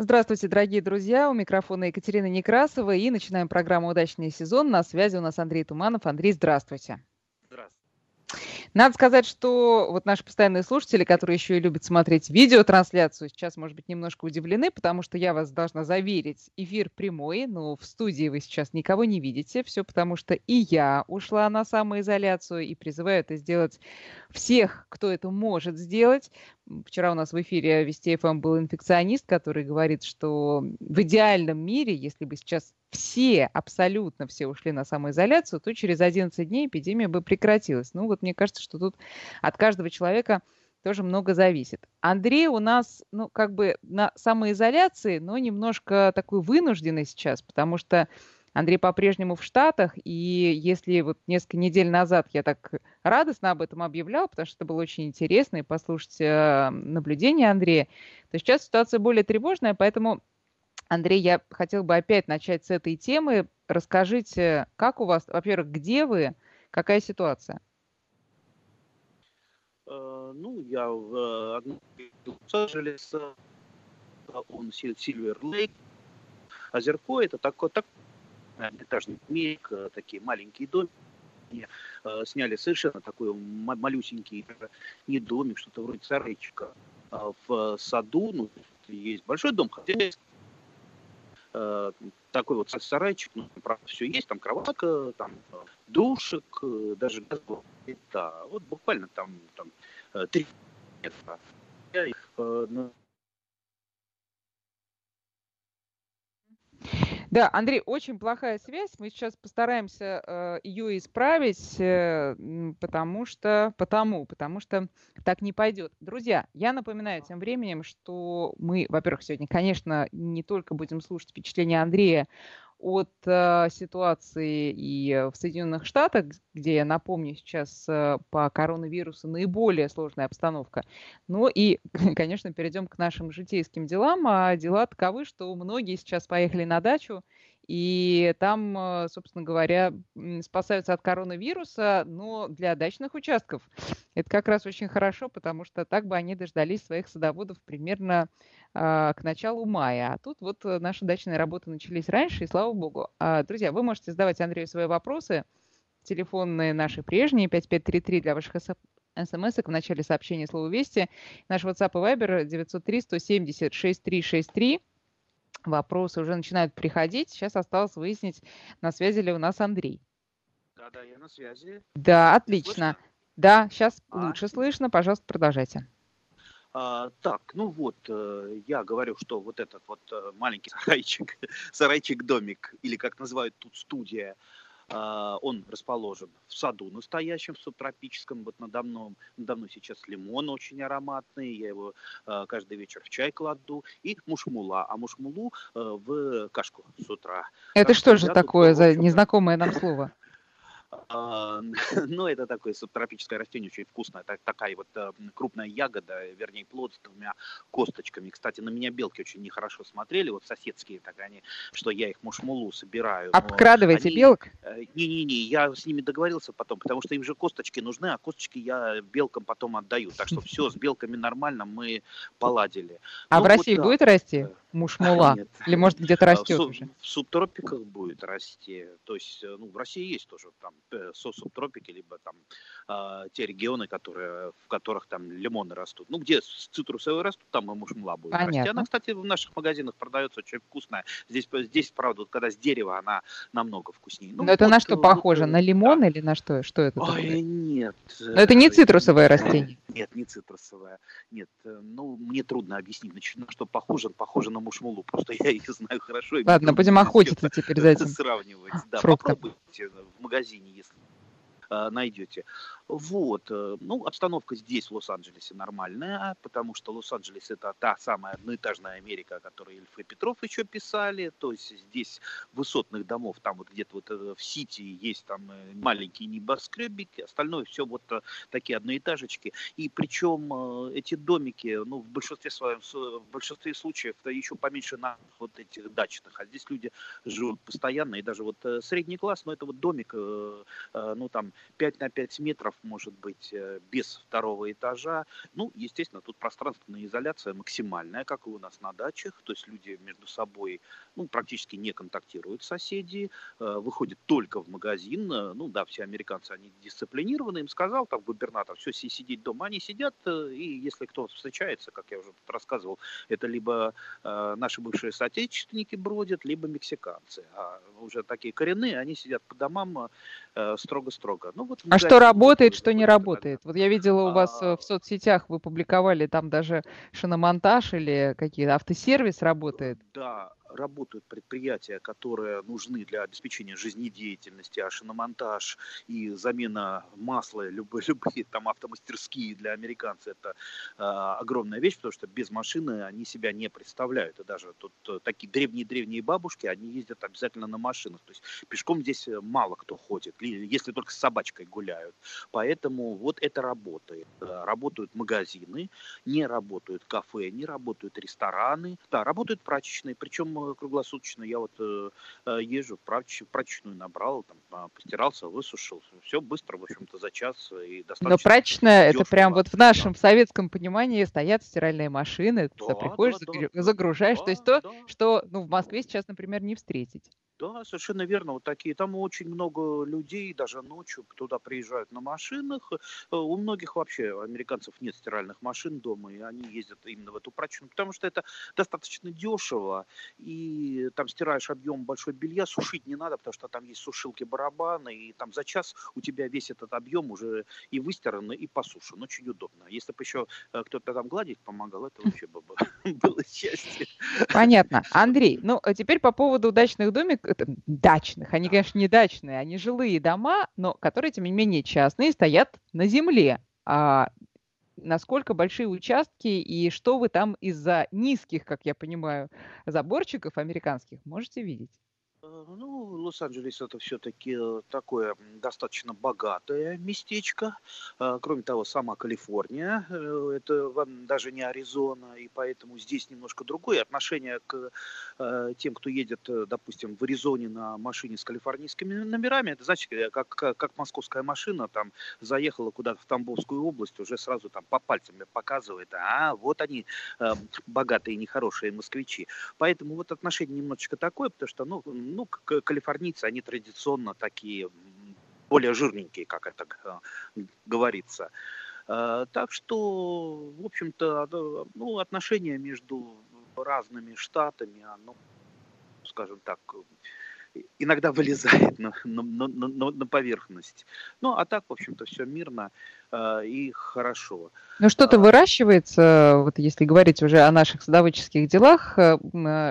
Здравствуйте, дорогие друзья. У микрофона Екатерина Некрасова. И начинаем программу «Удачный сезон». На связи у нас Андрей Туманов. Андрей, здравствуйте. Надо сказать, что вот наши постоянные слушатели, которые еще и любят смотреть видеотрансляцию, сейчас, может быть, немножко удивлены, потому что я вас должна заверить, эфир прямой, но в студии вы сейчас никого не видите, все потому что и я ушла на самоизоляцию и призываю это сделать всех, кто это может сделать. Вчера у нас в эфире Вести ФМ был инфекционист, который говорит, что в идеальном мире, если бы сейчас все, абсолютно все ушли на самоизоляцию, то через 11 дней эпидемия бы прекратилась. Ну вот мне кажется, что тут от каждого человека тоже много зависит. Андрей у нас, ну, как бы на самоизоляции, но немножко такой вынужденный сейчас, потому что Андрей по-прежнему в Штатах, и если вот несколько недель назад я так радостно об этом объявлял, потому что это было очень интересно, и послушать э, наблюдения Андрея, то сейчас ситуация более тревожная, поэтому, Андрей, я хотел бы опять начать с этой темы. Расскажите, как у вас, во-первых, где вы, какая ситуация? Uh, ну, я в Лос-Анджелесе, он Сильвер Лейк, Озерко, это такой, так, этажный домик, э, такие маленькие домики. Э, сняли совершенно такой малюсенький, не домик, что-то вроде сарайчика а в саду. Ну, есть большой дом, хозяйский, э, такой вот сарайчик, ну, правда, все есть, там кроватка, там душек, даже газовая плита. Вот буквально там, там три метра. Да, Андрей, очень плохая связь. Мы сейчас постараемся э, ее исправить, э, потому что, потому, потому что так не пойдет. Друзья, я напоминаю тем временем, что мы, во-первых, сегодня, конечно, не только будем слушать впечатления Андрея от э, ситуации и в Соединенных Штатах, где, я напомню, сейчас э, по коронавирусу наиболее сложная обстановка. Ну и, конечно, перейдем к нашим житейским делам. А дела таковы, что многие сейчас поехали на дачу, и там, э, собственно говоря, спасаются от коронавируса, но для дачных участков это как раз очень хорошо, потому что так бы они дождались своих садоводов примерно к началу мая. А тут вот э, наши дачные работы начались раньше, и слава богу. А, друзья, вы можете задавать Андрею свои вопросы. Телефонные наши прежние, 5533 для ваших смс в начале сообщения слова «Вести». Наш WhatsApp и Viber 903-170-6363. Вопросы уже начинают приходить. Сейчас осталось выяснить, на связи ли у нас Андрей. Да, да, я на связи. Да, отлично. Слышно? Да, сейчас а? лучше слышно. Пожалуйста, продолжайте. А, так, ну вот, э, я говорю, что вот этот вот э, маленький сарайчик, сарайчик-домик, или как называют тут студия, а, он расположен в саду настоящем, субтропическом, вот надо мной, надо мной сейчас лимон очень ароматный, я его а, каждый вечер в чай кладу, и мушмула, а мушмулу э, в кашку с утра. Это что же такое за незнакомое нам слово? А, ну, это такое субтропическое растение, очень вкусное. Так, такая вот э, крупная ягода, вернее, плод с двумя косточками. Кстати, на меня белки очень нехорошо смотрели, вот соседские, так они, что я их мушмулу собираю. Обкрадываете они... белок? Э, не-не-не, я с ними договорился потом, потому что им же косточки нужны, а косточки я белкам потом отдаю. Так что все, с белками нормально, мы поладили. А ну, в России вот, будет да. расти? Мушмула? Нет. Или может где-то а, растет в, уже? В субтропиках будет расти. То есть, э, ну, в России есть тоже там э, субтропики, либо там э, те регионы, которые, в которых там лимоны растут. Ну, где цитрусовые растут, там и мушмула будет Понятно. расти. Она, кстати, в наших магазинах продается очень вкусная. Здесь, здесь правда, вот, когда с дерева, она намного вкуснее. Ну, Но вот, это на что вот, похоже? На лимон да. или на что? Что это? Ой, такое? нет. Но это не цитрусовое растение. Нет, не цитрусовое. Нет, ну, мне трудно объяснить, на что похоже. Похоже на мушмулу, просто я их знаю хорошо. Ладно, будем охотиться теперь за этим. Сравнивать, да, попробуйте в магазине, если Э, найдете. Вот. Э, ну, обстановка здесь, в Лос-Анджелесе, нормальная, потому что Лос-Анджелес это та самая одноэтажная Америка, о которой Ильф и Петров еще писали. То есть здесь высотных домов, там вот где-то вот э, в Сити есть там маленькие небоскребики, остальное все вот такие одноэтажечки. И причем эти домики, ну, в большинстве своем, в большинстве случаев это еще поменьше на вот этих дачных, а здесь люди живут постоянно, и даже вот средний класс, но это вот домик, ну, там 5 на 5 метров, может быть э, без второго этажа. Ну, естественно, тут пространственная изоляция максимальная, как и у нас на дачах. То есть люди между собой ну, практически не контактируют соседи, э, выходят только в магазин. Ну да, все американцы, они дисциплинированы. Им сказал там губернатор, все, сидеть дома. Они сидят, и если кто встречается, как я уже рассказывал, это либо наши бывшие соотечественники бродят, либо мексиканцы. А уже такие коренные, они сидят по домам строго-строго. Ну, вот а что работает, что не работает? Вот я видела у вас э, в соцсетях, вы публиковали там даже шиномонтаж или какие-то автосервис работает. Да, работают предприятия, которые нужны для обеспечения жизнедеятельности, а шиномонтаж и замена масла, любые, любые там автомастерские для американцев это э, огромная вещь, потому что без машины они себя не представляют. И даже тут э, такие древние-древние бабушки, они ездят обязательно на машинах. То есть пешком здесь э, мало кто ходит, если только с собачкой гуляют. Поэтому вот это работает. Э, работают магазины, не работают кафе, не работают рестораны. Да, работают прачечные, причем круглосуточно. Я вот э, э езжу прач, прачечную, набрал, там, а, постирался, высушил. Все быстро, в общем-то, за час и достаточно. Но прачечная, это прям вот в нашем да. советском понимании стоят стиральные машины, да, ты приходишь, да, загружаешь. Да, то есть то, да. что ну, в Москве сейчас, например, не встретить. Да, совершенно верно. Вот такие. Там очень много людей, даже ночью туда приезжают на машинах. Э, у многих вообще американцев нет стиральных машин дома, и они ездят именно в эту прачечную, потому что это достаточно дешево, и там стираешь объем большой белья, сушить не надо, потому что там есть сушилки барабаны, и там за час у тебя весь этот объем уже и выстиран, и посушен. Очень удобно. Если бы еще э, кто-то там гладить помогал, это вообще бы было счастье. Понятно. Андрей, ну а теперь по поводу удачных домиков, дачных. Они, конечно, не дачные, они жилые дома, но которые, тем не менее, частные, стоят на земле. А насколько большие участки и что вы там из-за низких, как я понимаю, заборчиков американских можете видеть? Э, ну, Лос-Анджелес это все-таки э, такое достаточно богатое местечко. Э, кроме того, сама Калифорния, это даже не Аризона, и поэтому здесь немножко другое отношение к тем, кто едет, допустим, в Аризоне на машине с калифорнийскими номерами. Это значит, как, как московская машина там заехала куда-то в Тамбовскую область, уже сразу там по пальцам показывает, а вот они, богатые нехорошие москвичи. Поэтому вот отношение немножечко такое, потому что, ну, ну, калифорнийцы, они традиционно такие более жирненькие, как это говорится. А, так что, в общем-то, ну, отношения между разными штатами, оно, скажем так, иногда вылезает на, на, на, на поверхность. Ну, а так, в общем-то, все мирно э, и хорошо. Ну, что-то а, выращивается, вот если говорить уже о наших садоводческих делах, э,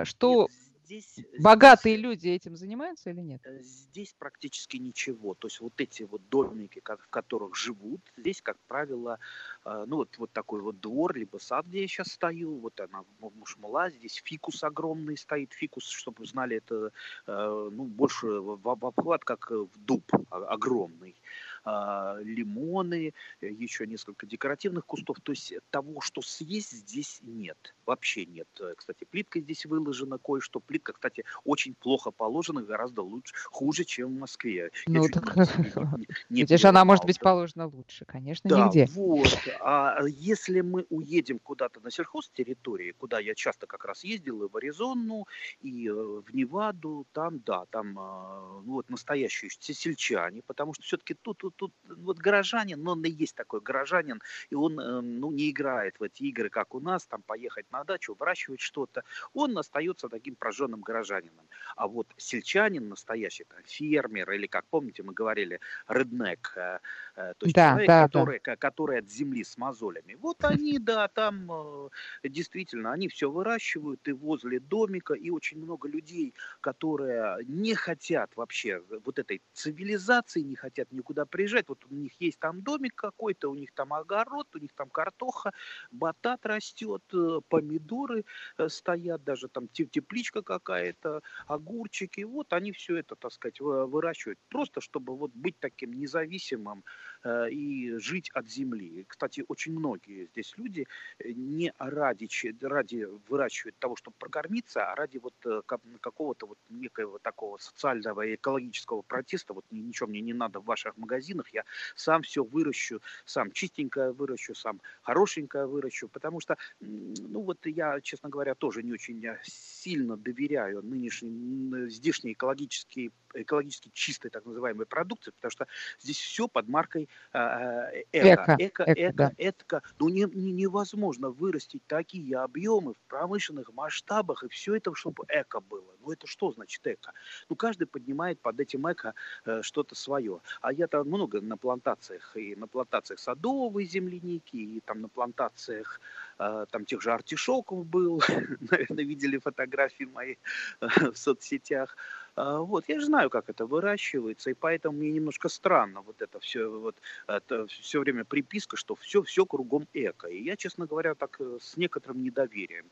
что Нет, здесь... Богатые здесь, люди этим занимаются или нет? Э, здесь практически ничего. То есть вот эти вот домики, в которых живут, здесь, как правило, э, ну вот, вот такой вот двор, либо сад, где я сейчас стою, вот она, мушмула, здесь фикус огромный стоит, фикус, чтобы вы знали, это э, ну, больше в, в обхват, как в дуб огромный. А, лимоны, еще несколько декоративных кустов. То есть того, что съесть, здесь нет. Вообще нет. Кстати, плитка здесь выложена кое-что. Плитка, кстати, очень плохо положена, гораздо лучше, хуже, чем в Москве. Ну, так... Где же она может быть положена лучше? Конечно, да, нигде. вот. А если мы уедем куда-то на сельхозтерритории, куда я часто как раз ездил, и в Аризону, и э, в Неваду, там, да, там а, ну, вот настоящие сельчане, потому что все-таки тут тут, тут вот горожанин, но он и есть такой горожанин, и он э, ну, не играет в эти игры, как у нас, там поехать на дачу, выращивать что-то. Он остается таким прожженным горожанином. А вот сельчанин настоящий, там, фермер, или, как помните, мы говорили, реднек, э, э, то есть да, человек, да, который, да. который от земли с мозолями. Вот они, да, там действительно, они все выращивают и возле домика, и очень много людей, которые не хотят вообще вот этой цивилизации, не хотят никуда приезжать, вот у них есть там домик какой-то, у них там огород, у них там картоха, батат растет, э, помидоры э, стоят, даже там тепличка какая-то, огурчики, вот они все это, так сказать, выращивают, просто чтобы вот быть таким независимым э, и жить от земли. Кстати, очень многие здесь люди э, не ради, ради выращивают того, чтобы прокормиться, а ради вот какого-то вот некоего такого социального и экологического протеста. Вот ничего мне не надо в ваших магазинах, я сам все выращу, сам чистенькое выращу, сам хорошенькое выращу, потому что, ну вот я, честно говоря, тоже не очень сильно доверяю нынешней, здешней экологической, экологически чистой так называемой продукции, потому что здесь все под маркой э, эко. Эко, эко, эко, эко, да. эко. Ну не, не, невозможно вырастить такие объемы в промышленных масштабах, и все это, чтобы эко было. Ну это что значит эко? Ну каждый поднимает под этим эко э, что-то свое. А я там много на плантациях, и на плантациях садовой земляники, и там на плантациях э, там тех же артишоков был, наверное, видели фотографии мои э, в соцсетях. А, вот, я же знаю, как это выращивается, и поэтому мне немножко странно вот это все, вот, это все время приписка, что все, все кругом эко. И я, честно говоря, так э, с некоторым недоверием.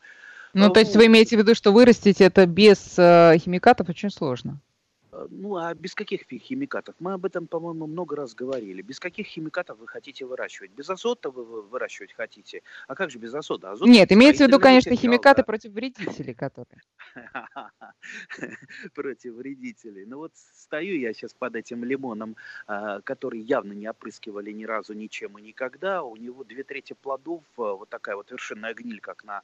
Ну, то есть вы имеете в виду, что вырастить это без э, химикатов очень сложно? Э, ну, а без каких химикатов? Мы об этом, по-моему, много раз говорили. Без каких химикатов вы хотите выращивать? Без азота вы выращивать хотите? А как же без азота? Азот Нет, имеется в виду, конечно, материал, химикаты да. против вредителей, которые. Против вредителей. Ну вот стою я сейчас под этим лимоном, а, который явно не опрыскивали ни разу ничем и никогда. У него две трети плодов, а, вот такая вот вершинная гниль, как на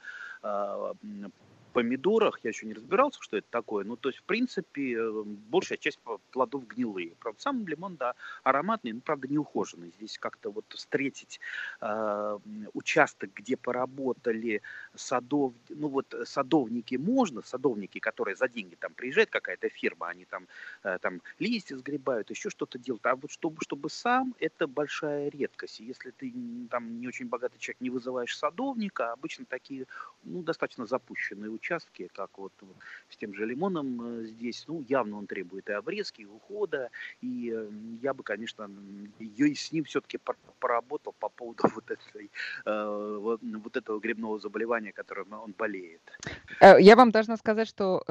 помидорах, я еще не разбирался, что это такое, ну, то есть, в принципе, э, большая часть плодов гнилые. Правда, сам лимон, да, ароматный, но, правда, не ухоженный. Здесь как-то вот встретить э, участок, где поработали садов, ну, вот садовники можно, садовники, которые за деньги там приезжает какая-то фирма, они там, э, там листья сгребают, еще что-то делают, а вот чтобы, чтобы сам, это большая редкость. Если ты там не очень богатый человек, не вызываешь садовника, обычно такие, ну, достаточно запущенные участке, как вот с тем же лимоном э, здесь, ну, явно он требует и обрезки, и ухода, и э, я бы, конечно, ее с ним все-таки поработал по поводу вот, этой, э, вот, этого грибного заболевания, которым он болеет. Я вам должна сказать, что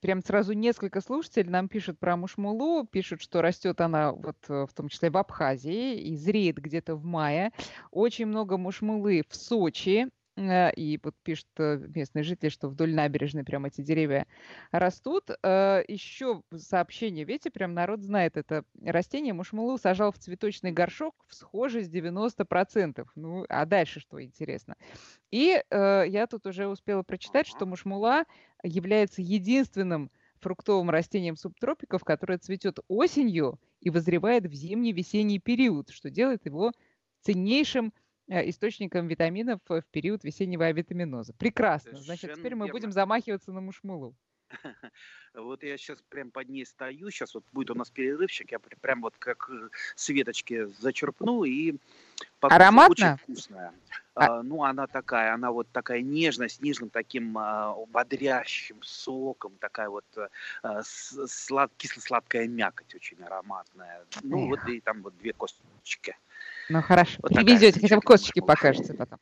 прям сразу несколько слушателей нам пишут про мушмулу, пишут, что растет она вот в том числе в Абхазии и зреет где-то в мае. Очень много мушмулы в Сочи, Э, и вот пишут э, местные жители, что вдоль набережной прям эти деревья растут. Э, Еще сообщение, видите, прям народ знает это растение. Мушмулу сажал в цветочный горшок в схожесть 90%. Ну, а дальше что интересно? И я тут уже успела прочитать, что мушмула является единственным фруктовым растением субтропиков, которое цветет осенью и возревает в зимний-весенний период, что делает его ценнейшим Э, источником витаминов в период весеннего авитаминоза. Прекрасно. Значит, теперь мы будем замахиваться на мушмулу. Вот я сейчас прям под ней стою, сейчас вот будет у нас перерывчик, я прям вот как э, с веточки зачерпну и Ароматно? Очень вкусная. А... ну, она такая, она вот такая нежная, с нежным таким а, бодрящим соком, такая вот а, слад, кисло-сладкая мякоть очень ароматная. Ну, Эх. вот и там вот две косточки. Ну хорошо, вот привезете, хотя бы косточки покажете потом.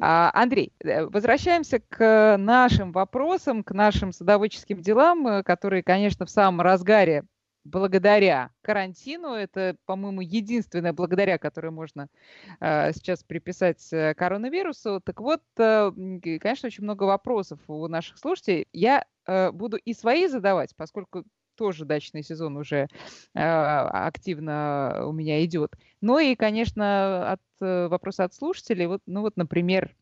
А, Андрей, э, возвращаемся к нашим вопросам, к нашим садоводческим делам, э, которые, конечно, в самом разгаре благодаря карантину. Это, по-моему, единственное благодаря, которое можно э, сейчас приписать э, коронавирусу. Так вот, э, конечно, очень много вопросов у наших слушателей. Я э, буду и свои задавать, поскольку тоже дачный сезон уже э, активно у меня идет. Ну и, конечно, от э, вопроса от слушателей. Вот, ну вот, например,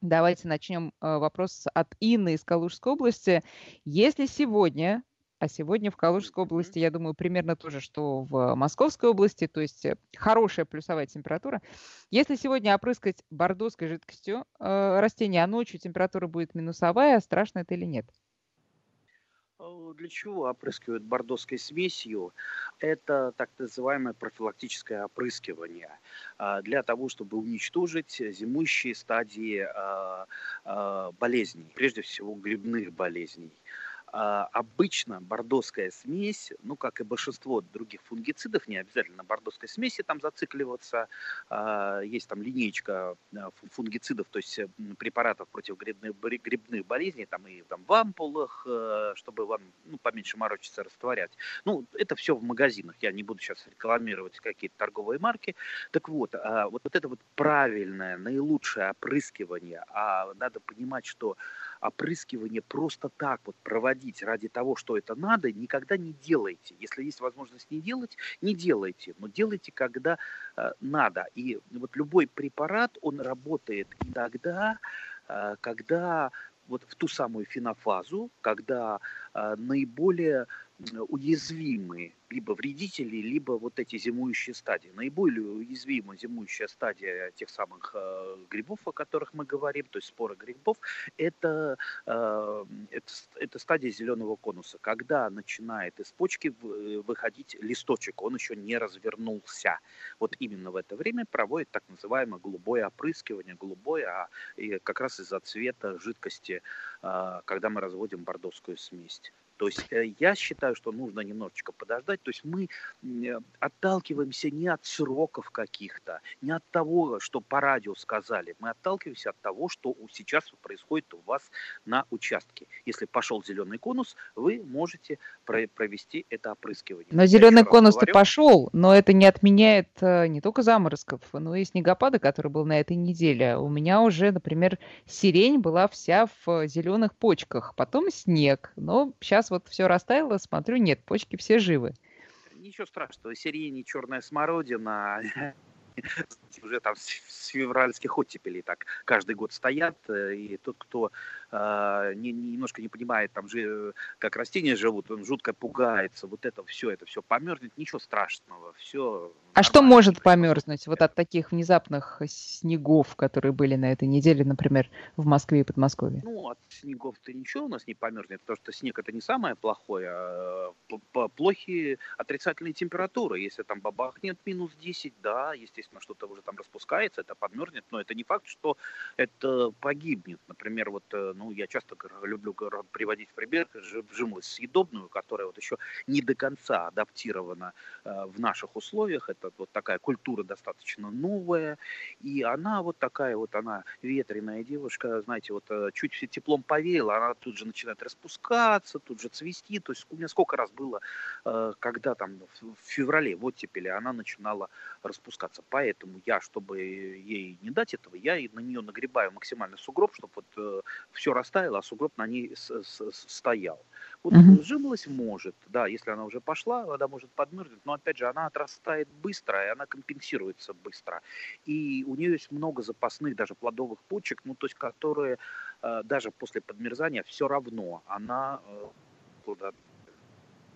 давайте начнем э, вопрос от Инны из Калужской области. Если сегодня а сегодня в Калужской области, я думаю, примерно то же, что в Московской области, то есть э, хорошая плюсовая температура. Если сегодня опрыскать бордоской жидкостью э, растения, а ночью температура будет минусовая, страшно это или нет? Э, для чего опрыскивают бордоской смесью? Это так называемое профилактическое опрыскивание а, для того, чтобы уничтожить зимующие стадии а, болезней, прежде всего грибных болезней. А, обычно бордоская смесь, ну, как и большинство других фунгицидов, не обязательно на бордоской смеси там зацикливаться. А, есть там линейка а, фунгицидов, то есть препаратов против грибных, грибных болезней, там и там в ампулах, э, чтобы вам ну, поменьше морочиться, растворять. Ну, это все в магазинах, я не буду сейчас рекламировать какие-то торговые марки. Так вот, вот, вот это вот правильное, наилучшее опрыскивание, а надо понимать, что опрыскивание просто так вот проводить ради того, что это надо, никогда не делайте. Если есть возможность не делать, не делайте, но делайте, когда э, надо. И вот любой препарат, он работает и тогда, э, когда вот в ту самую фенофазу, когда э, наиболее уязвимы либо вредители, либо вот эти зимующие стадии. Наиболее уязвима зимующая стадия тех самых э, грибов, о которых мы говорим, то есть споры грибов, это, э, это, это стадия зеленого конуса, когда начинает из почки выходить листочек, он еще не развернулся. Вот именно в это время проводит так называемое голубое опрыскивание, голубое, а и как раз из-за цвета жидкости, э, когда мы разводим бордовскую смесь. То есть э, я считаю, что нужно немножечко подождать. То есть мы э, отталкиваемся не от сроков каких-то, не от того, что по радио сказали. Мы отталкиваемся от того, что сейчас происходит у вас на участке. Если пошел зеленый конус, вы можете провести это опрыскивание. Но зеленый конус-то пошел, но это не отменяет э, не только заморозков, но и снегопада, который был на этой неделе. У меня уже, например, сирень была вся в зеленых почках, потом снег. Но сейчас вот все растаяло, смотрю, нет, почки все живы. Ничего страшного, сирени, черная смородина, уже там с февральских оттепелей так каждый год стоят, э, и тот, кто э, не, немножко не понимает, там же, как растения живут, он жутко пугается, вот это все, это все померзнет, ничего страшного, все. А что может померзнуть вот от таких внезапных снегов, которые были на этой неделе, например, в Москве и Подмосковье? Ну, от снегов-то ничего у нас не померзнет, потому что снег это не самое плохое, а плохие отрицательные температуры, если там бабахнет минус 10, да, естественно, что-то уже там распускается, это подмерзнет, но это не факт, что это погибнет. Например, вот, э, ну, я часто люблю приводить в пример жимолость съедобную, которая вот еще не до конца адаптирована э, в наших условиях. Это вот такая культура достаточно новая, и она вот такая вот, она ветреная девушка, знаете, вот э, чуть все теплом повеяло, она тут же начинает распускаться, тут же цвести. То есть у меня сколько раз было, когда там в феврале, в оттепели, она начинала распускаться. Поэтому я, чтобы ей не дать этого, я на нее нагребаю максимально сугроб, чтобы вот э, все растаяло, а сугроб на ней стоял. Вот mm-hmm. жимолость может, да, если она уже пошла, вода может подмерзнуть, но опять же она отрастает быстро, и она компенсируется быстро. И у нее есть много запасных даже плодовых почек, ну то есть которые э, даже после подмерзания все равно она э,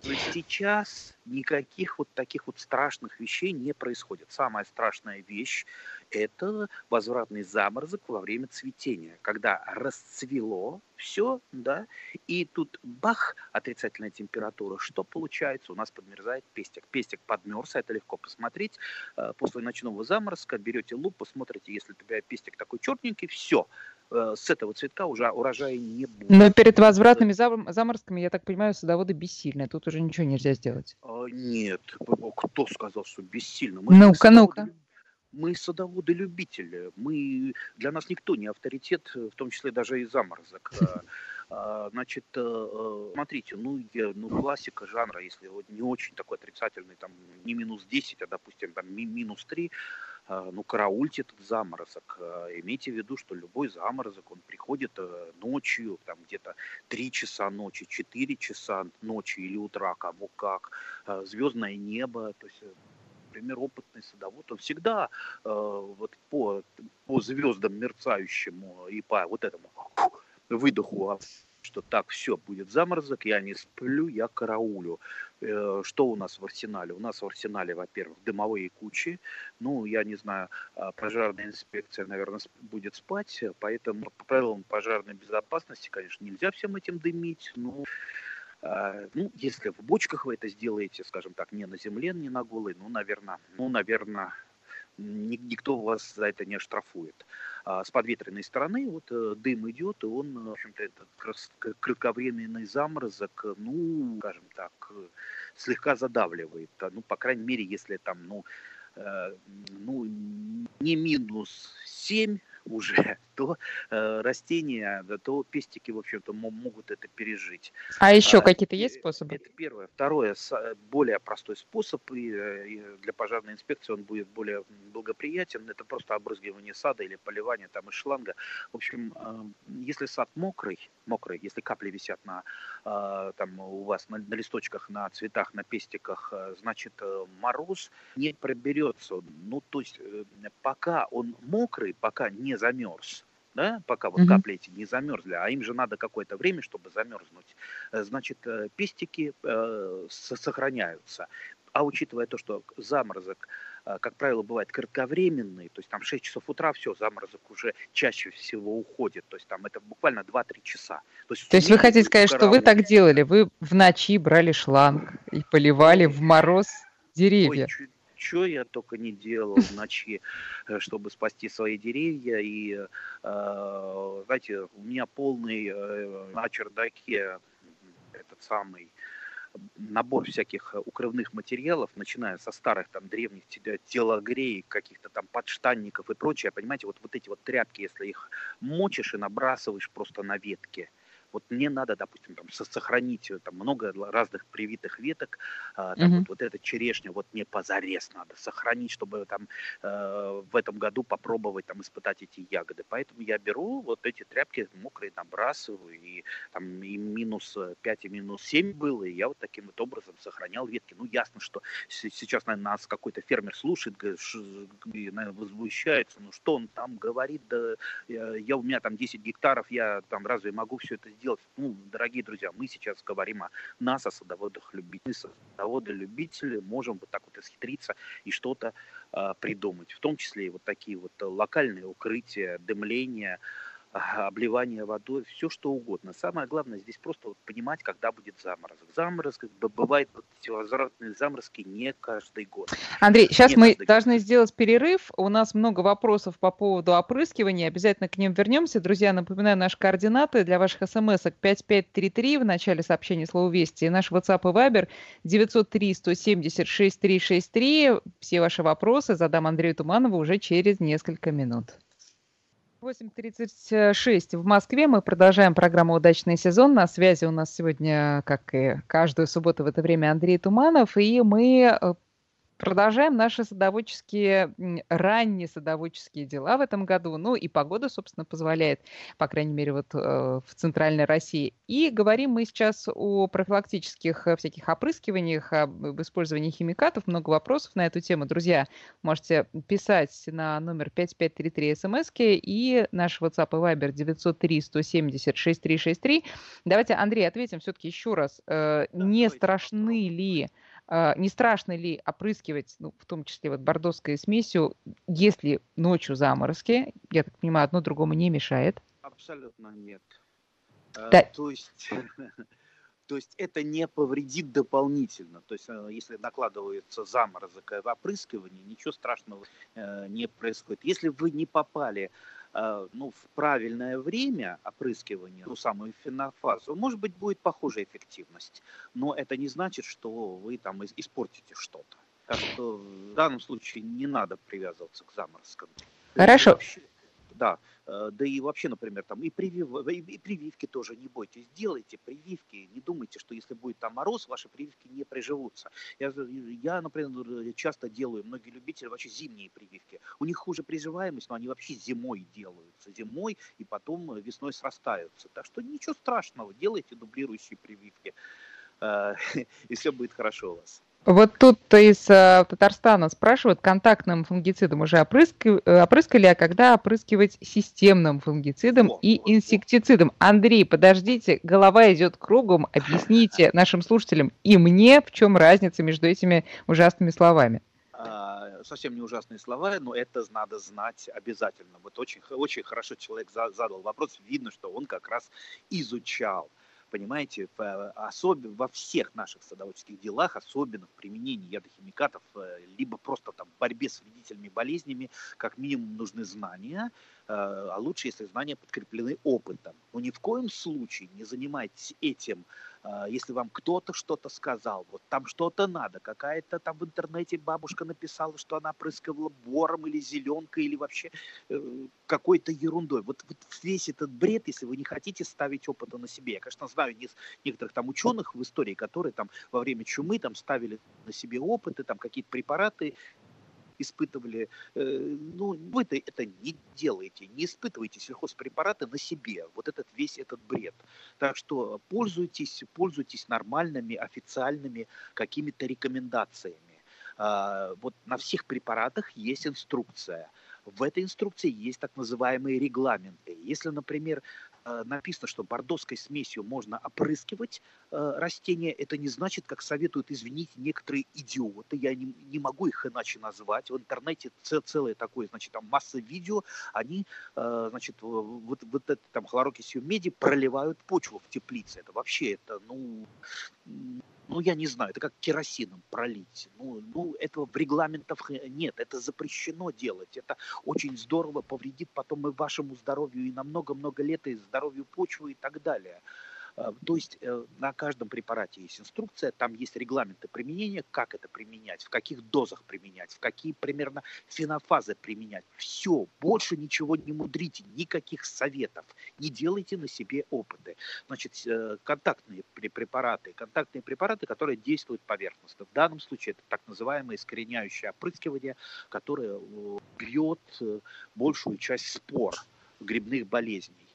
есть сейчас никаких вот таких вот страшных вещей не происходит. Самая страшная вещь – это возвратный заморозок во время цветения, когда расцвело все, да, и тут бах, отрицательная температура. Что получается? У нас подмерзает пестик. Пестик подмерз, это легко посмотреть. Э, после ночного заморозка берете луп, посмотрите, если у тебя пестик такой черненький, все, с этого цветка уже урожая не будет. Но перед возвратными заморозками, я так понимаю, садоводы бессильны. Тут уже ничего нельзя сделать. А, нет, кто сказал, что бессильно? Ну-ка, ну-ка. Мы садоводы-любители. Мы, для нас никто не авторитет, в том числе даже и заморозок. А, а, значит, э, смотрите, ну, ну, классика жанра, если не очень такой отрицательный, там, не минус 10, а, допустим, там, минус 3, а, ну, караульте этот заморозок. А, имейте в виду, что любой заморозок, он приходит э, ночью, там где-то 3 часа ночи, 4 часа ночи или утра, кому как. Звездное небо, то есть например, опытный садовод, он всегда э, вот по, по звездам мерцающему и по вот этому выдоху что так, все, будет заморозок, я не сплю, я караулю. Э, что у нас в арсенале? У нас в арсенале, во-первых, дымовые кучи. Ну, я не знаю, а, пожарная инспекция, наверное, будет спать, поэтому по правилам пожарной безопасности, конечно, нельзя всем этим дымить, но а, ну, если в бочках вы это сделаете, скажем так, не на земле, не на голой, ну, наверное, ну, наверное, никто вас за это не оштрафует. А с подветренной стороны вот э, дым идет, и он, в общем-то, это кратковременный заморозок, ну, скажем так, слегка задавливает. Ну, по крайней мере, если там, ну, э, ну не минус 7, уже, то э, растения, то пестики, в общем-то, могут это пережить. А еще а, какие-то есть способы? Это первое. Второе, более простой способ, и, э, и для пожарной инспекции он будет более благоприятен, это просто обрызгивание сада или поливание там из шланга. В общем, э, если сад мокрый, мокрый, если капли висят на, э, там у вас на, на листочках, на цветах, на пестиках, э, значит, э, мороз не проберется. Ну, то есть, э, пока он мокрый, пока не замерз, да, пока вот капли эти не замерзли, а им же надо какое-то время, чтобы замерзнуть, э, значит, пестики э, сохраняются. А учитывая то, что заморозок, как правило, бывает кратковременный, то есть там 6 часов утра все, заморозок уже чаще всего уходит, то есть там это буквально 2-3 часа. То есть, то есть вы хотите сказать, что вы так делали, вы в ночи брали шланг и поливали в мороз деревья? Ой, что я только не делал в ночи, э, чтобы спасти свои деревья. И, э, знаете, у меня полный э, на чердаке этот самый набор всяких укрывных материалов, начиная со старых там древних телогрей, каких-то там подштанников и прочее, понимаете, вот, вот эти вот тряпки, если их мочишь и набрасываешь просто на ветки, вот мне надо, допустим, там, сохранить э, там, много разных привитых веток, а, там, mm-hmm. вот, вот эта черешня, вот мне позарез надо сохранить, чтобы там э, в этом году попробовать там испытать эти ягоды. Поэтому я беру вот эти тряпки мокрые, набрасываю, и там и минус 5, и минус 7 было, и я вот таким вот образом сохранял ветки. Ну, ясно, что сейчас, наверное, нас какой-то фермер слушает, и, наверное, возмущается, ну, что он там говорит, да, я, я у меня там 10 гектаров, я там разве могу все это сделать? Делать. Ну, дорогие друзья, мы сейчас говорим о нас, о садоводах любителях. Садоводы любители можем вот так вот исхитриться и что-то э, придумать. В том числе и вот такие вот локальные укрытия, дымления, обливание водой, все что угодно. Самое главное здесь просто вот понимать, когда будет заморозок. Заморозок бывает вот эти возвратные заморозки не каждый год. Андрей, сейчас не мы должны год. сделать перерыв. У нас много вопросов по поводу опрыскивания. Обязательно к ним вернемся. Друзья, напоминаю наши координаты для ваших смс-ок 5533 в начале сообщения слова «Вести» и наш WhatsApp и Viber 903 170 6363. Все ваши вопросы задам Андрею Туманову уже через несколько минут. 8.36 в Москве. Мы продолжаем программу «Удачный сезон». На связи у нас сегодня, как и каждую субботу в это время, Андрей Туманов. И мы э, Продолжаем наши садоводческие, ранние садоводческие дела в этом году. Ну и погода, собственно, позволяет, по крайней мере, вот э, в центральной России. И говорим мы сейчас о профилактических э, всяких опрыскиваниях, об использовании химикатов. Много вопросов на эту тему. Друзья, можете писать на номер 5533 смс и наш WhatsApp и Viber 903 170 6363. Давайте, Андрей, ответим все-таки еще раз. Э, не страшны ли не страшно ли опрыскивать, ну, в том числе вот бордоской смесью, если ночью заморозки? Я так понимаю, одно другому не мешает. Абсолютно нет. А, да. То есть, то есть это не повредит дополнительно. То есть э, если накладывается заморозок в опрыскивании, ничего страшного э, не происходит. Если вы не попали ну, в правильное время опрыскивания, ту самую фенофазу, может быть, будет похожая эффективность. Но это не значит, что вы там испортите что-то. Так что в данном случае не надо привязываться к заморозкам. Хорошо. Вообще, да, Э, да и вообще, например, там и, привив, и прививки тоже не бойтесь, делайте прививки, не думайте, что если будет там мороз, ваши прививки не приживутся. Я, я например, часто делаю, многие любители вообще зимние прививки. У них хуже приживаемость, но они вообще зимой делаются, зимой и потом весной срастаются. Так что ничего страшного, делайте дублирующие прививки, э, и все будет хорошо у вас. Вот тут из э, Татарстана спрашивают, контактным фунгицидом уже опрыскали, э, опрыскали, а когда опрыскивать системным фунгицидом и инсектицидом? Андрей, подождите, голова идет кругом, объясните нашим слушателям и мне, в чем разница между этими ужасными словами. А, совсем не ужасные слова, но это надо знать обязательно. Вот очень, очень хорошо человек задал вопрос, видно, что он как раз изучал понимаете, в, особенно во всех наших садоводческих делах, особенно в применении ядохимикатов, э, либо просто там в борьбе с вредительными болезнями, как минимум нужны знания, а лучше, если знания подкреплены опытом. Но ни в коем случае не занимайтесь этим если вам кто-то что-то сказал, вот там что-то надо, какая-то там в интернете бабушка написала, что она опрыскивала бором или зеленкой или вообще э, какой-то ерундой. Вот, вот весь этот бред, если вы не хотите ставить опыта на себе. Я, конечно, знаю не, некоторых там ученых в истории, которые там во время чумы там ставили на себе опыты, там какие-то препараты испытывали. Э, ну, вы это, это не делаете, не испытывайте сельхозпрепараты на себе. Вот этот весь этот бред. Так что пользуйтесь, пользуйтесь нормальными, официальными какими-то рекомендациями. А, вот на всех препаратах есть инструкция. В этой инструкции есть так называемые регламенты. Если, например, написано, что бордоской смесью можно опрыскивать э, растения, это не значит, как советуют, извините, некоторые идиоты, я не, не могу их иначе назвать, в интернете цел, целое такое, значит, там масса видео, они, э, значит, вот, вот это там хлорокисью меди проливают почву в теплице, это вообще, это, ну, ну, я не знаю, это как керосином пролить. Ну, ну, этого в регламентах нет, это запрещено делать. Это очень здорово повредит потом и вашему здоровью, и на много-много лет, и здоровью почвы и так далее. Э, то есть э, на каждом препарате есть инструкция, там есть регламенты применения, как это применять, в каких дозах применять, в какие примерно фенофазы применять. Все, больше ничего не мудрите, никаких советов, не делайте на себе опыты. Значит, э, контактные препараты, контактные препараты, которые действуют поверхностно. В данном случае это так называемое искореняющее опрыскивание, которое бьет большую часть спор грибных болезней.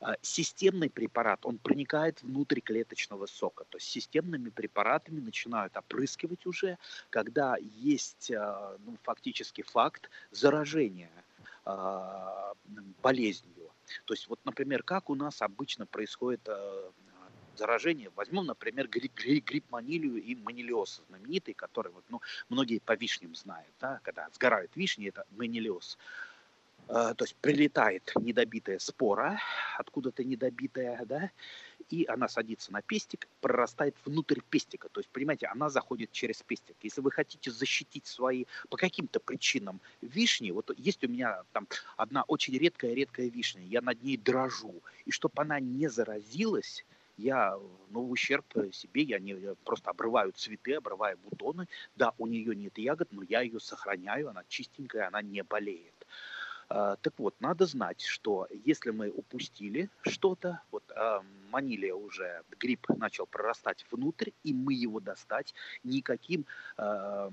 А, системный препарат, он проникает внутрь клеточного сока. То есть системными препаратами начинают опрыскивать уже, когда есть ну, фактически факт заражения а, болезнью. То есть вот, например, как у нас обычно происходит заражение. Возьмем, например, грипп, грипп манилию и манилиоз знаменитый, который вот, ну, многие по вишням знают. Да? Когда сгорают вишни, это манилиоз. Э, то есть прилетает недобитая спора, откуда-то недобитая, да, и она садится на пестик, прорастает внутрь пестика. То есть, понимаете, она заходит через пестик. Если вы хотите защитить свои, по каким-то причинам, вишни, вот есть у меня там одна очень редкая-редкая вишня, я над ней дрожу. И чтобы она не заразилась, я, ну, в ущерб себе, я не я просто обрываю цветы, обрываю бутоны. Да, у нее нет ягод, но я ее сохраняю, она чистенькая, она не болеет. А, так вот, надо знать, что если мы упустили что-то, вот э, манилия уже, гриб начал прорастать внутрь, и мы его достать никаким э,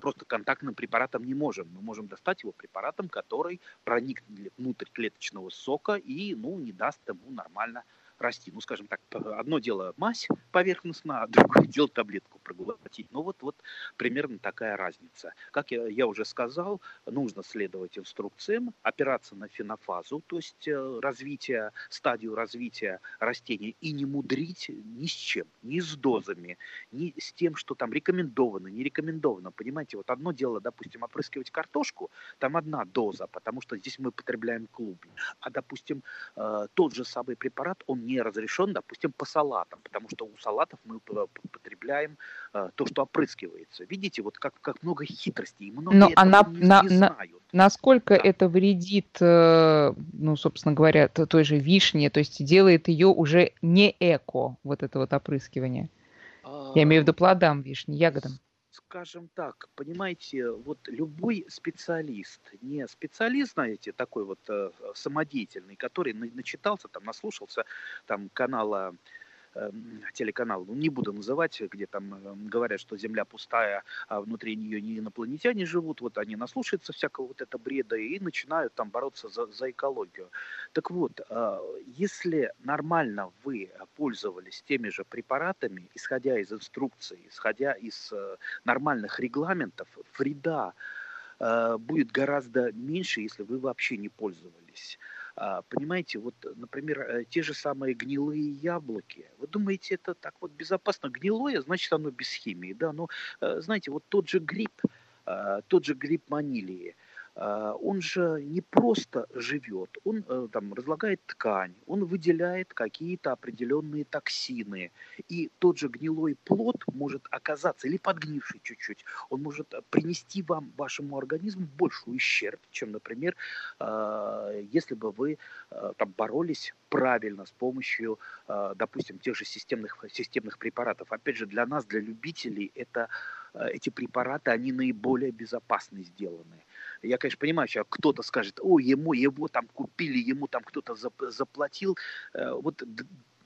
просто контактным препаратом не можем. Мы можем достать его препаратом, который проникнет внутрь клеточного сока и ну, не даст ему нормально расти. Ну, скажем так, одно дело мазь поверхностно, а другое дело таблетку проглотить. Ну, вот, вот примерно такая разница. Как я, я уже сказал, нужно следовать инструкциям, опираться на фенофазу, то есть э, развитие, стадию развития растения, и не мудрить ни с чем, ни с дозами, ни с тем, что там рекомендовано, не рекомендовано. Понимаете, вот одно дело, допустим, опрыскивать картошку, там одна доза, потому что здесь мы потребляем клубни. А, допустим, э, тот же самый препарат, он не не разрешен, допустим, по салатам, потому что у салатов мы потребляем э, то, что опрыскивается. Видите, вот как, как много хитростей. Многие Но она, не, на, не знают. насколько да. это вредит, э, ну, собственно говоря, той же вишне, то есть делает ее уже не эко, вот это вот опрыскивание? Я имею в виду плодам вишни, ягодам скажем так, понимаете, вот любой специалист, не специалист, знаете, такой вот э, самодеятельный, который начитался, там, наслушался там канала телеканал, ну, не буду называть, где там эм, говорят, что Земля пустая, а внутри нее не инопланетяне живут, вот они наслушаются всякого вот этого бреда и начинают там бороться за, за экологию. Так вот, э, если нормально вы пользовались теми же препаратами, исходя из инструкций, исходя из э, нормальных регламентов, вреда э, будет гораздо меньше, если вы вообще не пользовались. А, понимаете, вот, например, э, те же самые гнилые яблоки. Вы думаете, это так вот безопасно? Гнилое, значит, оно без химии, да? Но, э, знаете, вот тот же гриб, а, тот же гриб манилии, он же не просто живет, он э, там разлагает ткань, он выделяет какие-то определенные токсины. И тот же гнилой плод может оказаться, или подгнивший чуть-чуть, он может принести вам, вашему организму большую ущерб, чем, например, если бы вы там боролись правильно с помощью, допустим, тех же системных, системных препаратов. Опять же, для нас, для любителей, это, эти препараты, они наиболее безопасно сделаны. Я, конечно, понимаю, что кто-то скажет, о, ему, его там купили, ему там кто-то заплатил. Э, вот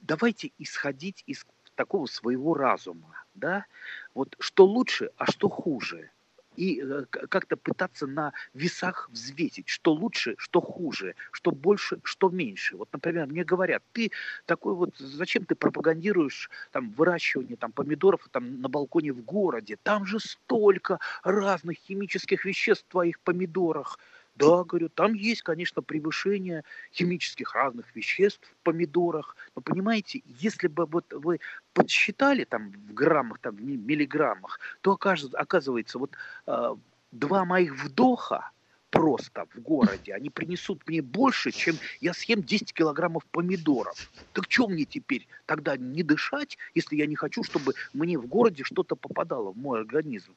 давайте исходить из такого своего разума, да, вот что лучше, а что хуже – и э, как-то пытаться на весах взвесить, что лучше, что хуже, что больше, что меньше. Вот, например, мне говорят, ты такой вот, зачем ты пропагандируешь там выращивание там помидоров там на балконе в городе? Там же столько разных химических веществ в твоих помидорах. Да, говорю, там есть, конечно, превышение химических разных веществ в помидорах. Но понимаете, если бы вот вы подсчитали там в граммах, там в миллиграммах, то окажется, оказывается, вот э, два моих вдоха просто в городе, они принесут мне больше, чем я съем 10 килограммов помидоров. Так что мне теперь тогда не дышать, если я не хочу, чтобы мне в городе что-то попадало в мой организм?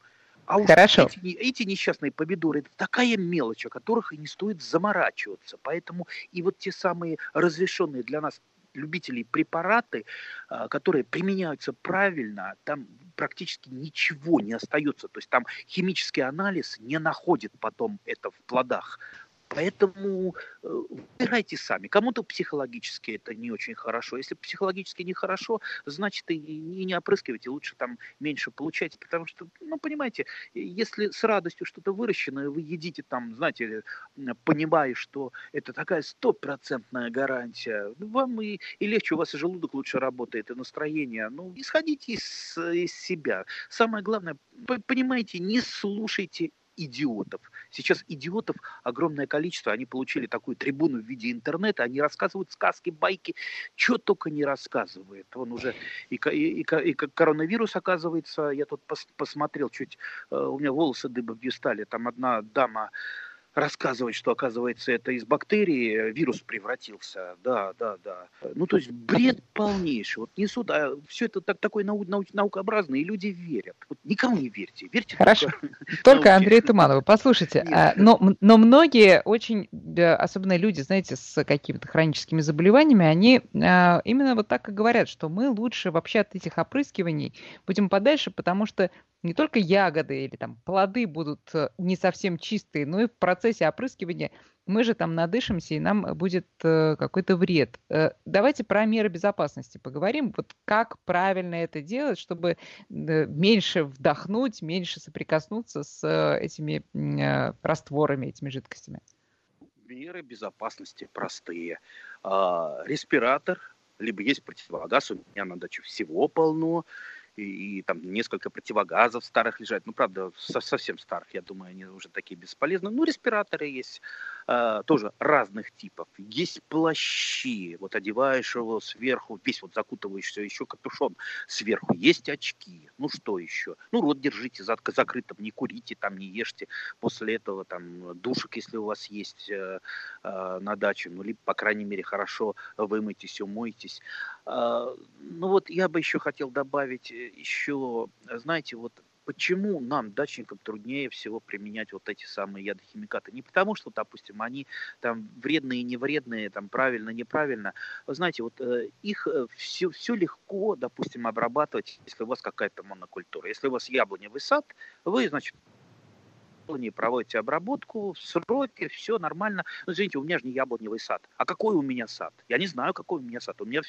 А уж Хорошо. Эти, эти несчастные помидоры, это такая мелочь, о которых и не стоит заморачиваться. Поэтому и вот те самые разрешенные для нас любителей препараты, а, которые применяются правильно, там практически ничего не остается. То есть там химический анализ не находит потом это в плодах. Поэтому э, выбирайте сами. Кому-то психологически это не очень хорошо. Если психологически нехорошо, значит и не опрыскивайте, лучше там меньше получайте. Потому что, ну, понимаете, если с радостью что-то выращено, вы едите там, знаете, понимая, что это такая стопроцентная гарантия, вам и, и легче, у вас и желудок лучше работает, и настроение. Ну, исходите из, из себя. Самое главное, понимаете, не слушайте идиотов. Сейчас идиотов огромное количество. Они получили такую трибуну в виде интернета. Они рассказывают сказки, байки. Что только не рассказывает. Он уже и, и, и, и коронавирус, оказывается, я тут пос, посмотрел чуть, э, у меня волосы дыбом стали. Там одна дама рассказывать, что, оказывается, это из бактерии вирус превратился. Да, да, да. Ну, то есть бред полнейший. Вот несут, а все это так, такой нау, нау, наукообразный, и люди верят. Вот никому не верьте. Верьте Хорошо. Только, только Андрею Туманову. Послушайте, а, но, но многие очень, особенно люди, знаете, с какими-то хроническими заболеваниями, они а, именно вот так и говорят, что мы лучше вообще от этих опрыскиваний будем подальше, потому что не только ягоды или там плоды будут э, не совсем чистые, но и в процессе опрыскивания мы же там надышимся, и нам будет э, какой-то вред. Э, давайте про меры безопасности поговорим. Вот как правильно это делать, чтобы меньше вдохнуть, меньше соприкоснуться с этими растворами, этими жидкостями? Меры безопасности простые. А, респиратор, либо есть противогаз, у меня на даче всего полно и, там несколько противогазов старых лежат. Ну, правда, со, совсем старых, я думаю, они уже такие бесполезные. Ну, респираторы есть э, тоже разных типов. Есть плащи, вот одеваешь его сверху, весь вот закутываешься, еще капюшон сверху. Есть очки, ну, что еще? Ну, рот держите закрытым, не курите, там, не ешьте. После этого там душек, если у вас есть э, э, на даче, ну, либо, по крайней мере, хорошо вымойтесь, умойтесь. Э, ну, вот я бы еще хотел добавить э, еще, знаете, вот почему нам, дачникам, труднее всего применять вот эти самые ядохимикаты? Не потому, что, допустим, они там вредные, не вредные, там правильно, неправильно. Вы знаете, вот э, их все, э, все легко, допустим, обрабатывать, если у вас какая-то монокультура. Если у вас яблоневый сад, вы, значит, яблони, проводите обработку, в сроки, все нормально. Ну, извините, у меня же не яблоневый сад. А какой у меня сад? Я не знаю, какой у меня сад. У меня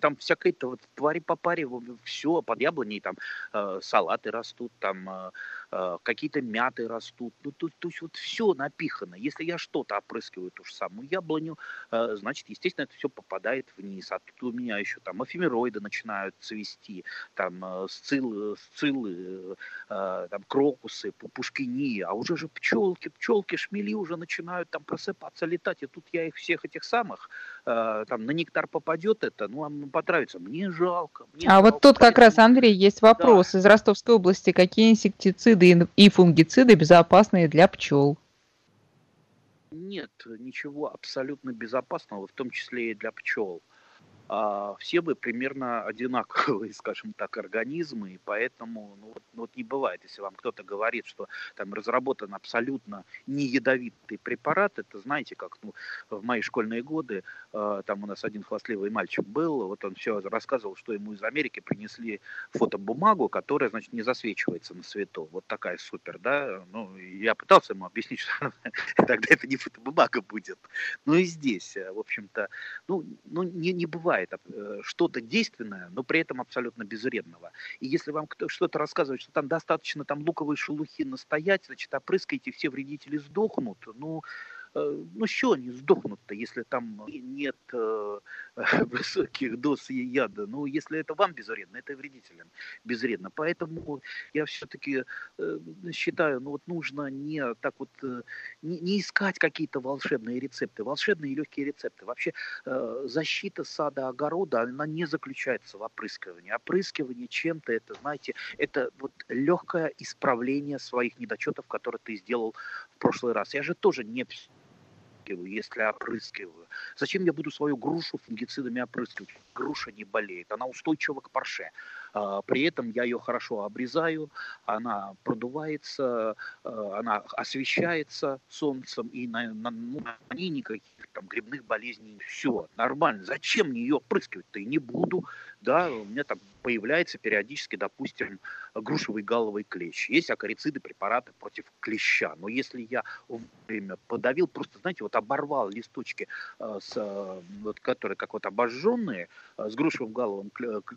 там всякое-то вот твари по паре, все под яблоней, там э, салаты растут, там э, какие-то мяты растут. Ну, то, то есть вот все напихано. Если я что-то опрыскиваю ту же самую яблоню, э, значит, естественно, это все попадает вниз. А тут у меня еще там эфемероиды начинают цвести, там э, сцилы э, там крокусы, пушкини, а уже же пчелки, пчелки, шмели уже начинают там просыпаться, летать, и тут я их всех этих самых, э, там на нектар попадет это, ну, он потравится, мне жалко. Мне а жалко, вот тут как раз, Андрей, есть вопрос да. из Ростовской области, какие инсектициды и фунгициды безопасные для пчел? нет ничего абсолютно безопасного, в том числе и для пчел все бы примерно одинаковые, скажем так, организмы, и поэтому ну, вот, ну, вот не бывает, если вам кто-то говорит, что там разработан абсолютно не ядовитый препарат, это знаете, как ну, в мои школьные годы, э, там у нас один хвастливый мальчик был, вот он все рассказывал, что ему из Америки принесли фотобумагу, которая, значит, не засвечивается на свету, вот такая супер, да, ну, я пытался ему объяснить, что тогда это не фотобумага будет, ну и здесь, э, в общем-то, ну, ну не, не бывает бывает э, что-то действенное, но при этом абсолютно безвредного. И если вам кто что-то рассказывает, что там достаточно там луковой шелухи настоять, значит, опрыскайте, все вредители сдохнут, ну, ну что они сдохнут-то, если там нет э, высоких доз яда? Ну, если это вам безвредно, это вредителям безвредно. Поэтому я все-таки э, считаю, ну вот нужно не так вот, э, не, не искать какие-то волшебные рецепты, волшебные и легкие рецепты. Вообще э, защита сада, огорода, она не заключается в опрыскивании. Опрыскивание чем-то, это, знаете, это вот легкое исправление своих недочетов, которые ты сделал в прошлый раз. Я же тоже не опрыскиваю, если опрыскиваю. Зачем я буду свою грушу фунгицидами опрыскивать? Груша не болеет, она устойчива к парше. А, при этом я ее хорошо обрезаю, она продувается, а, она освещается солнцем, и на, на, ну, на ней никаких там грибных болезней. Все, нормально. Зачем мне ее опрыскивать-то? И не буду. Да, у меня там появляется периодически, допустим, грушевый галовый клещ. Есть акарициды, препараты против клеща. Но если я время подавил, просто, знаете, вот оборвал листочки, э, с, э, вот, которые как вот обожженные, э, с грушевым галовым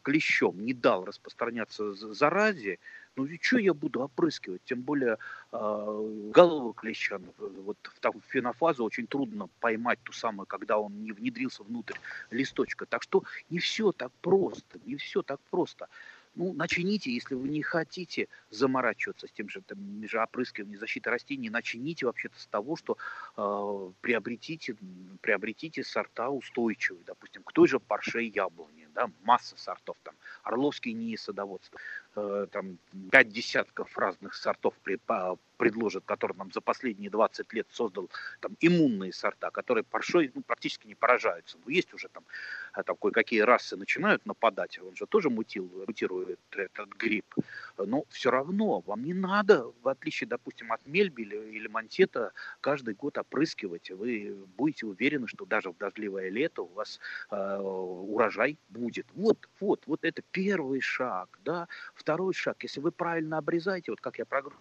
клещом, не дал распространяться заразе, ну и что я буду опрыскивать? Тем более э, голову клеща, вот в, в фенофазу очень трудно поймать ту самую, когда он не внедрился внутрь листочка. Так что не все так просто, не все так просто. Ну, начините, если вы не хотите заморачиваться с тем же, там, же опрыскиванием защиты растений, начините вообще-то с того, что э, приобретите, приобретите сорта устойчивые, допустим, к той же парше яблони, да, масса сортов, там, Орловский НИИ садоводства, э, там, пять десятков разных сортов при, по, предложат, который нам за последние 20 лет создал там, иммунные сорта, которые паршой ну, практически не поражаются. Но есть уже там, там кое-какие расы начинают нападать, он же тоже мутил, мутирует этот гриб. Но все равно вам не надо, в отличие, допустим, от мельби или, мантета, каждый год опрыскивать. Вы будете уверены, что даже в дождливое лето у вас э, урожай будет. Вот, вот, вот это первый шаг. Да? Второй шаг, если вы правильно обрезаете, вот как я программу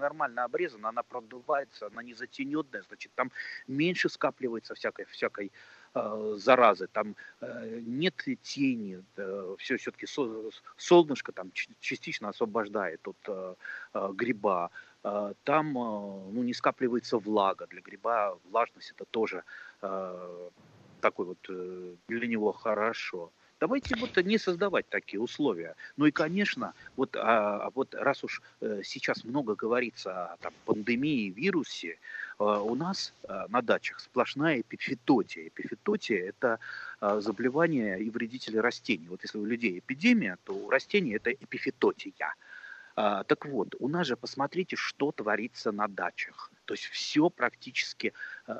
нормально нормально обрезана, она продувается, она не затененная, значит, там меньше скапливается всякой, всякой заразы, там э, нет тени, э, все все-таки со, солнышко там частично освобождает от э, э, гриба, э, там э, ну, не скапливается влага, для гриба влажность это тоже э, такой вот э, для него хорошо. Давайте вот не создавать такие условия. Ну и, конечно, вот, а, а вот раз уж э, сейчас много говорится о там, пандемии, вирусе, э, у нас э, на дачах сплошная эпифитотия. Эпифитотия – это э, заболевание и вредители растений. Вот если у людей эпидемия, то у растений это эпифитотия. Так вот, у нас же посмотрите, что творится на дачах. То есть все практически э,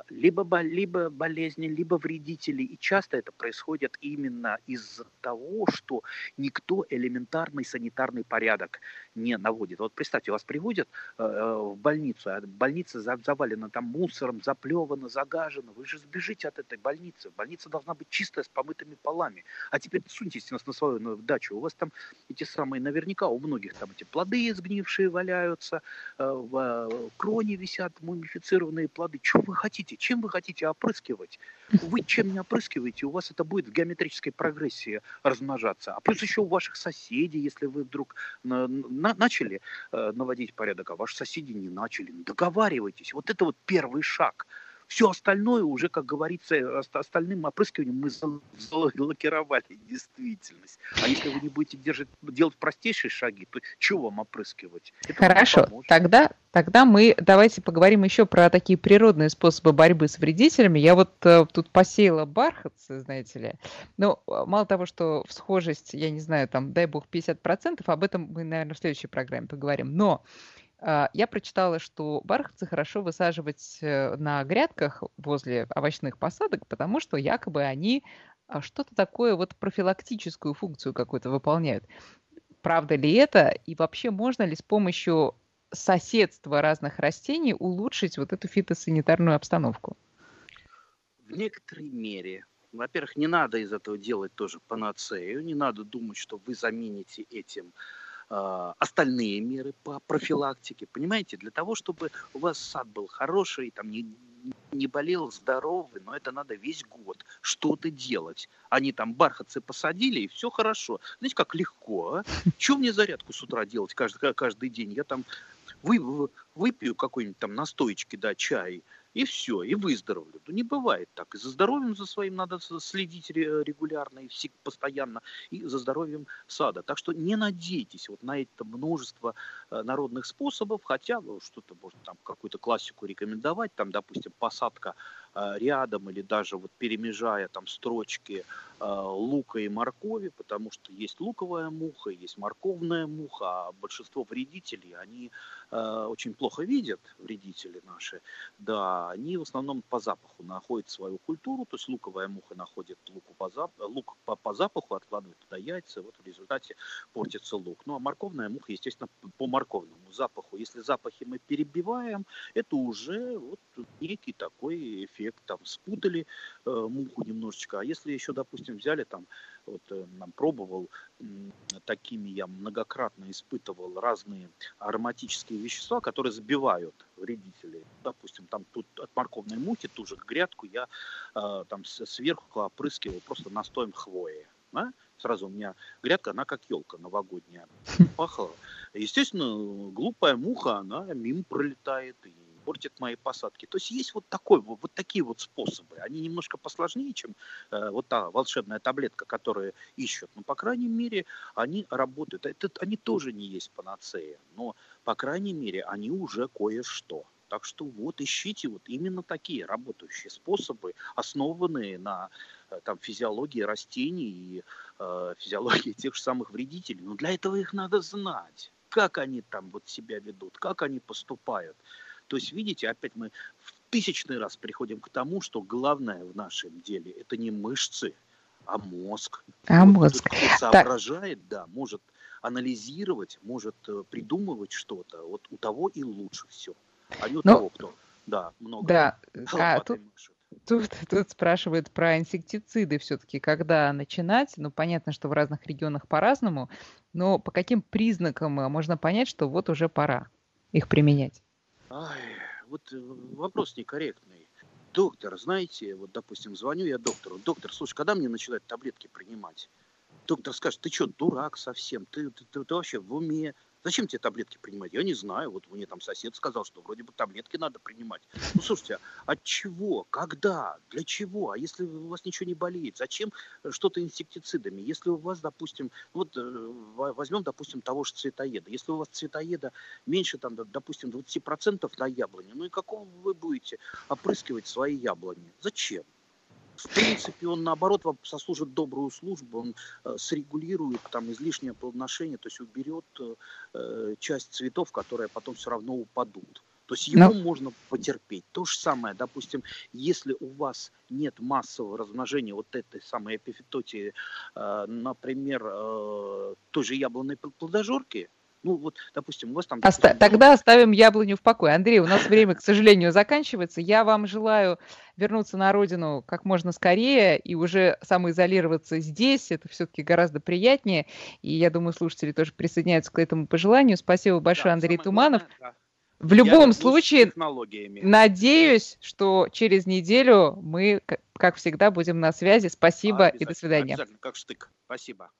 либо, либо болезни, либо вредители. И часто это происходит именно из-за того, что никто элементарный санитарный порядок не наводит. Вот представьте, вас приводят э, э, в больницу, а больница завалена там мусором, заплевана, загажена. Вы же сбежите от этой больницы. Больница должна быть чистая, с помытыми полами. А теперь суньтесь нас на свою дачу. У вас там эти самые, наверняка у многих там эти плоды сгнившие валяются, в кроне висят мумифицированные плоды. Что вы хотите? Чем вы хотите опрыскивать? Вы чем не опрыскиваете, у вас это будет в геометрической прогрессии размножаться. А плюс еще у ваших соседей, если вы вдруг на, на, начали э, наводить порядок, а ваши соседи не начали, договаривайтесь. Вот это вот первый шаг – все остальное уже, как говорится, остальным опрыскиванием мы залакировали действительность. А если вы не будете держать, делать простейшие шаги, то чего вам опрыскивать? Это Хорошо, тогда, тогда мы давайте поговорим еще про такие природные способы борьбы с вредителями. Я вот э, тут посеяла бархатцы, знаете ли. Ну, мало того, что в схожесть, я не знаю, там, дай бог, 50%, об этом мы, наверное, в следующей программе поговорим. Но я прочитала, что бархатцы хорошо высаживать э, на грядках возле овощных посадок, потому что якобы они а, что-то такое вот профилактическую функцию какую-то выполняют. Правда ли это? И вообще можно ли с помощью соседства разных растений улучшить вот эту фитосанитарную обстановку? В некоторой мере. Во-первых, не надо из этого делать тоже панацею, не надо думать, что вы замените этим э, остальные меры по профилактике. Понимаете, для того, чтобы у вас сад был хороший, там не, не болел здоровый, но это надо весь год что-то делать. Они там бархатцы посадили, и все хорошо. Знаете, как легко, а? Чего мне зарядку с утра делать каждый, каждый день? Я там вы, выпью какой-нибудь там настоечки, да, чай, и все, и выздоровлю. Ну, не бывает так. И за здоровьем за своим надо следить регулярно и постоянно, и за здоровьем сада. Так что не надейтесь вот на это множество э, народных способов, хотя ну, что-то можно там какую-то классику рекомендовать, там, допустим, посадка э, рядом или даже вот перемежая там строчки э, лука и моркови, потому что есть луковая муха, есть морковная муха, а большинство вредителей, они очень плохо видят, вредители наши, да, они в основном по запаху находят свою культуру, то есть луковая муха находит луку по зап... лук по, по запаху, откладывает туда яйца, вот в результате портится лук. Ну а морковная муха, естественно, по морковному запаху. Если запахи мы перебиваем, это уже вот некий такой эффект. Там спутали э, муху немножечко, а если еще, допустим, взяли там вот э, пробовал такими, я многократно испытывал разные ароматические вещества, которые сбивают вредителей. Допустим, там тут от морковной мухи ту же грядку я э, там сверху опрыскивал просто настоем хвои. Да? Сразу у меня грядка, она как елка новогодняя пахла. Естественно, глупая муха, она мимо пролетает и портит мои посадки. То есть есть вот такой, вот, вот такие вот способы. Они немножко посложнее, чем э, вот та волшебная таблетка, которую ищут. Но, по крайней мере, они работают. Это, они тоже не есть панацея. Но, по крайней мере, они уже кое-что. Так что вот ищите вот именно такие работающие способы, основанные на э, там, физиологии растений и э, физиологии тех же самых вредителей. Но для этого их надо знать, как они там вот себя ведут, как они поступают. То есть, видите, опять мы в тысячный раз приходим к тому, что главное в нашем деле это не мышцы, а мозг. А вот мозг. Соображает, так. да, может анализировать, может э, придумывать что-то. Вот у того и лучше все. А не у ну, того, кто, да, много. Да, а тут, Тут, тут спрашивают про инсектициды все-таки, когда начинать. Ну, понятно, что в разных регионах по-разному, но по каким признакам э, можно понять, что вот уже пора их применять? Ай, вот э, вопрос некорректный. Доктор, знаете, вот, допустим, звоню я доктору. Доктор, слушай, когда мне начинают таблетки принимать? Доктор скажет, ты что, дурак совсем? Ты, ты, ты, ты вообще в уме? Зачем тебе таблетки принимать? Я не знаю. Вот мне там сосед сказал, что вроде бы таблетки надо принимать. Ну, слушайте, от чего? Когда? Для чего? А если у вас ничего не болеет? Зачем э, что-то инсектицидами? Если у вас, допустим, вот э, возьмем, допустим, того же цветоеда. Если у вас цветоеда меньше, там, допустим, 20% на яблоне, ну и какого вы будете опрыскивать свои яблони? Зачем? В принципе, он наоборот вам сослужит добрую службу, он э, срегулирует там излишнее плодоношение, то есть уберет э, э часть цветов, которые потом все равно упадут. То есть его Но... можно потерпеть. То же самое, допустим, если у вас нет массового размножения вот этой самой эпифитотии, э, например, э, той же яблонной плодожорки, ну вот, допустим, у вас там... Оста- тогда оставим яблоню в покое. Андрей, у нас время, к сожалению, заканчивается. Я вам желаю вернуться на родину как можно скорее и уже самоизолироваться здесь. Это все-таки гораздо приятнее. И я думаю, слушатели тоже присоединяются к этому пожеланию. Спасибо большое, да, Андрей Туманов. Главное, да. В любом случае, надеюсь, что через неделю мы, как всегда, будем на связи. Спасибо и до свидания. как штык. Спасибо.